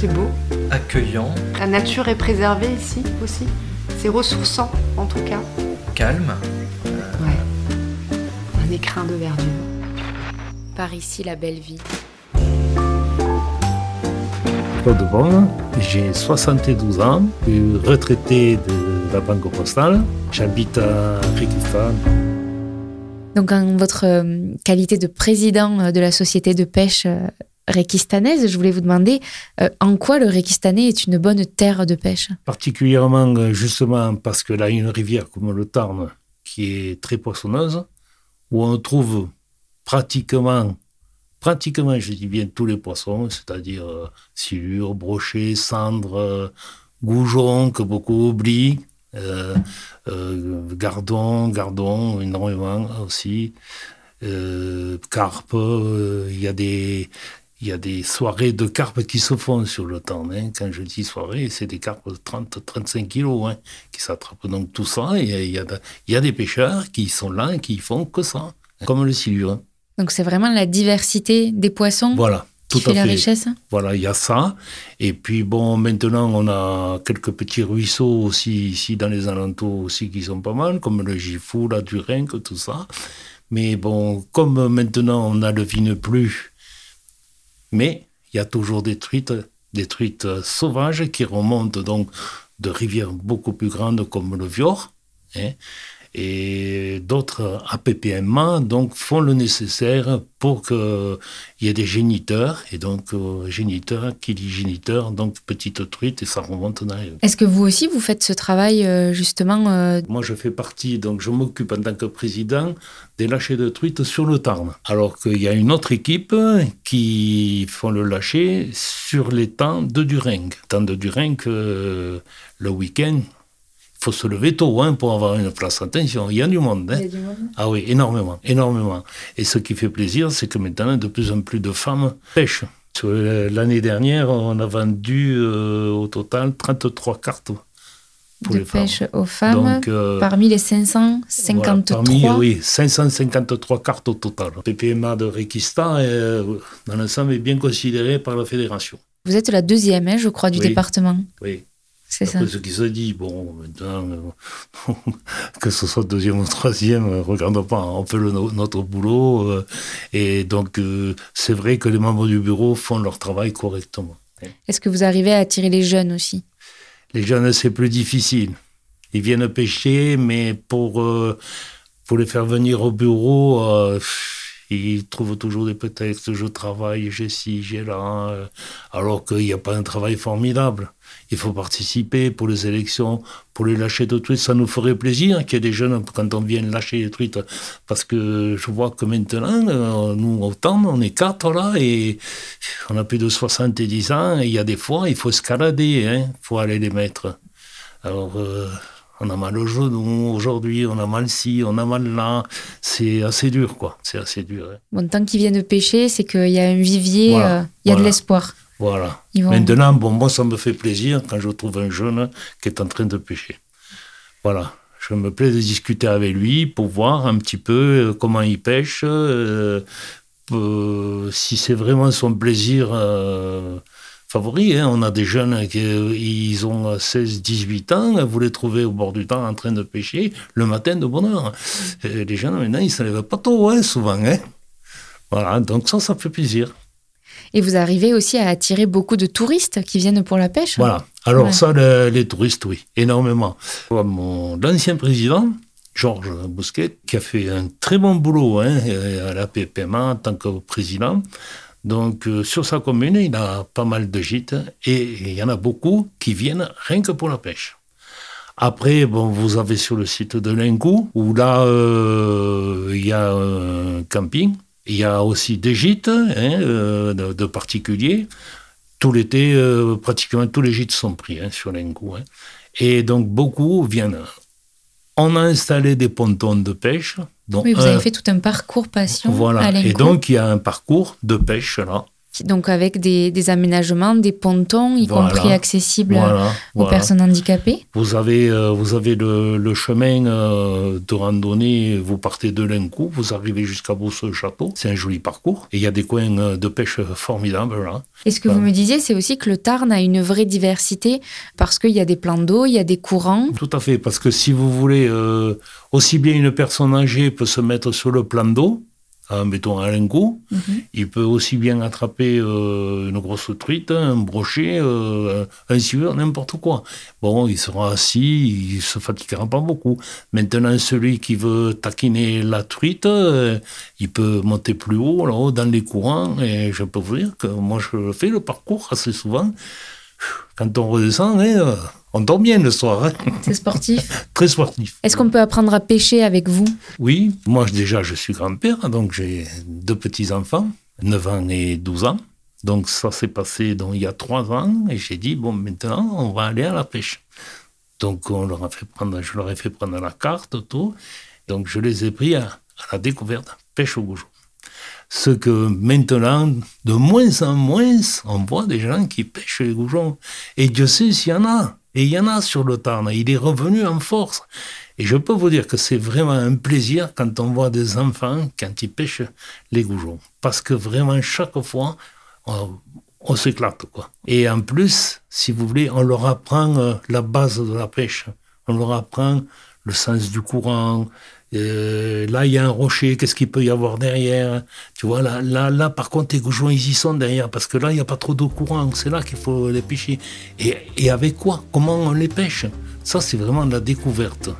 C'est beau. accueillant, La nature est préservée ici aussi. C'est ressourçant en tout cas. calme. Ouais. Un écrin de verdure. Par ici, la belle vie. Claude Bon, j'ai 72 ans, je suis retraité de la Banque Postale. J'habite à Rikistan. Donc, en votre euh, qualité de président euh, de la société de pêche réquistanaise, je voulais vous demander euh, en quoi le Réquistanais est une bonne terre de pêche? Particulièrement, euh, justement, parce que là, une rivière comme le Tarn qui est très poissonneuse, où on trouve pratiquement, pratiquement, je dis bien tous les poissons, c'est-à-dire euh, silure, brochet, cendre, euh, goujon, que beaucoup oublient, euh, gardon, gardon, énormément aussi, carpe, il y a des... Il y a des soirées de carpes qui se font sur le temps. hein. Quand je dis soirée, c'est des carpes de 30-35 kilos hein, qui s'attrapent. Donc tout ça, il y, a, il y a de- il y a des pêcheurs qui sont là et qui font que ça, comme le silure. hein. Donc, c'est vraiment la diversité des poissons Voilà, qui tout fait à la fait. richesse Voilà, il y a ça. Et puis bon, maintenant, on a quelques petits ruisseaux aussi ici dans les alentours aussi qui sont pas mal, comme le Gifou, la Durinque, tout ça. Mais bon, comme maintenant on a le vine plus, mais il y a toujours des truites, euh, sauvages qui remontent donc de rivières beaucoup plus grandes comme le Vior. Et d'autres APPMA donc font le nécessaire pour qu'il y ait des géniteurs et donc euh, géniteurs qui dit géniteur donc petite truite et ça remonte dans les... Est-ce que vous aussi, vous faites ce travail euh, justement euh, Moi, je fais partie, donc je m'occupe en tant que président des lâchers de truites sur le Tarn. Alors qu'il y a une autre équipe qui font le lâcher sur les temps de Duringue. Temps de Duringue, euh, le week-end, faut se lever tôt hein, pour avoir une place. Attention, il y a du monde. hein. Ah oui, énormément, énormément. Et ce qui fait plaisir, c'est que maintenant, de plus en plus de femmes pêchent. Sur l'année dernière, on a vendu euh, au total 33 cartes pour de les femmes. pêche aux femmes Donc, euh, parmi les voilà, 553 parmi, oui, 553 cartes au total. Le PPMA de euh, dans l'ensemble, est bien considéré par la fédération. Vous êtes la deuxième, hein, je crois, du Oui. département. Oui. C'est ça. Ce qui se dit, bon, maintenant, euh, que ce soit deuxième ou troisième, euh, regarde pas, on fait le notre boulot. euh, et donc, euh, c'est vrai que les membres du bureau font leur travail correctement. Est-ce que vous arrivez à attirer les jeunes aussi? Les jeunes, c'est plus difficile. Ils viennent pêcher, mais pour, pour les faire venir au bureau, pff, ils trouvent toujours des prétextes. Je travaille, j'ai ci, j'ai là. euh, alors qu'il n'y a pas un travail formidable. Il faut participer pour les élections, pour les lâcher de truites. Ça nous ferait plaisir qu'il y ait des jeunes quand on vient lâcher les truites. Parce que je vois que maintenant, euh, nous, autant, on est quatre là et on a plus de 70 ans. Il y a des fois, il faut escalader hein, pour aller les mettre. Alors, euh, on a mal au genou aujourd'hui, on a mal ci, on a mal là. C'est assez dur, quoi. C'est assez dur. hein. Bon, tant qu'ils viennent pêcher, c'est qu'il y a un vivier, Voilà, euh, il y a de l'espoir. Voilà. Vont- Maintenant, bon, moi, ça me fait plaisir quand je trouve un jeune qui est en train de pêcher. Voilà. Je me plais de discuter avec lui pour voir un petit peu euh, comment il pêche, euh, euh, si c'est vraiment son plaisir euh, favori. hein. On a des jeunes qui ils ont 16-18 ans, vous les trouvez au bord du temps en train de pêcher le matin de bonne heure. Et les jeunes, maintenant, ils ne se lèvent pas tôt, hein, souvent. hein. Voilà, donc ça, ça fait plaisir. Et vous arrivez aussi à attirer beaucoup de touristes qui viennent pour la pêche. Voilà. Alors Ouais. ça, le- les touristes, oui, énormément. Mon l'ancien président, Georges Bousquet, qui a fait un très bon boulot hein, à la PPMA en tant que président. Donc euh, sur sa commune, il a pas mal de gîtes et il y en a beaucoup qui viennent rien que pour la pêche. Après, bon, vous avez sur le site de Lingou, où là, euh, il y a un camping. Il y a aussi des gîtes hein, euh, de, particuliers. Tout l'été, pratiquement tous les gîtes sont pris hein, sur Lingou. hein. Et donc, beaucoup viennent. On a installé des pontons de pêche. dont Oui, vous un- avez fait tout un parcours passion voilà. à Et donc, il y a un parcours de pêche là, Donc avec des, des aménagements, des pontons, y Voilà. compris accessibles Voilà, aux voilà. personnes handicapées. Vous avez, euh, vous avez le, le chemin euh, de randonnée, vous partez de l'Incou, vous arrivez jusqu'à Beauce-Château. C'est un joli parcours. Et il y a des coins euh, de pêche formidables là. Et ce que vous me disiez, c'est aussi que le Tarn a une vraie diversité parce qu'il y a des plans d'eau, il y a des courants. Tout à fait, parce que si vous voulez, euh, aussi bien une personne âgée peut se mettre sur le plan d'eau, euh, mettons à l'Incou, Mhm. il peut aussi bien attraper euh, une grosse truite, un brochet, euh, un sueur, n'importe quoi. Bon, il sera assis, il se fatiguera pas beaucoup. Maintenant, celui qui veut taquiner la truite, euh, il peut monter plus haut, là-haut, dans les courants, et je peux vous dire que moi, je fais le parcours assez souvent. Quand on redescend, hein, euh, on dort bien le soir, hein. C'est sportif. très sportif. Est-ce qu'on peut apprendre à pêcher avec vous? Oui, moi déjà je suis grand-père, donc j'ai deux petits-enfants, 9 ans et 12 ans. Donc ça s'est passé donc, il y a trois ans et j'ai dit, bon maintenant on va aller à la pêche. Donc on leur a fait prendre, je leur ai fait prendre la carte, tout. Donc je les ai pris à, à la découverte, pêche au goujon. Ce que maintenant, de moins en moins, on voit des gens qui pêchent les goujons. Et Dieu sait s'il y en a. Et il y en a sur le Tarn. Il est revenu en force. Et je peux vous dire que c'est vraiment un plaisir quand on voit des enfants, quand ils pêchent les goujons. Parce que vraiment, chaque fois, on, on s'éclate. Quoi. Et en plus, si vous voulez, on leur apprend euh, la base de la pêche. On leur apprend le sens du courant. Là, il y a un rocher, qu'est-ce qu'il peut y avoir derrière Tu vois, là, là, là, par contre, les goujons, ils y sont derrière, parce que là, il n'y a pas trop d'eau courant, c'est là qu'il faut les pêcher. Et, avec quoi? Comment on les pêche? Ça, c'est vraiment de la découverte.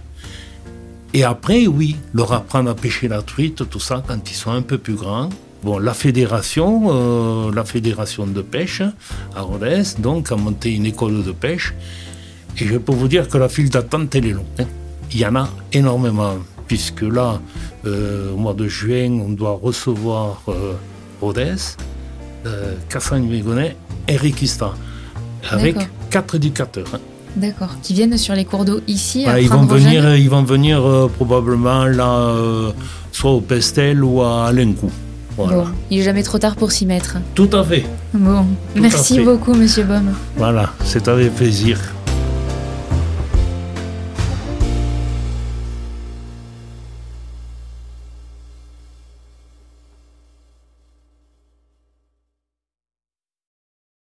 Et après, oui, leur apprendre à pêcher la truite, tout ça, quand ils sont un peu plus grands. Bon, la fédération, euh, la fédération de pêche à Rodez, donc, a monté une école de pêche. Et je peux vous dire que la file d'attente, elle est longue. hein. Il y en a énormément, puisque là, euh, au mois de juin, on doit recevoir euh, Rodez, euh, Cassagne-Végonnet et avec quatre éducateurs. hein. D'accord. Qui viennent sur les cours d'eau ici Ah, ils vont venir, ils vont venir euh, probablement là, euh, soit au Pestel ou à. Voilà. Bon, il n'est jamais trop tard pour s'y mettre. Tout à fait. Bon, Tout à merci fait. beaucoup, Monsieur Baum. Voilà, c'est avec plaisir.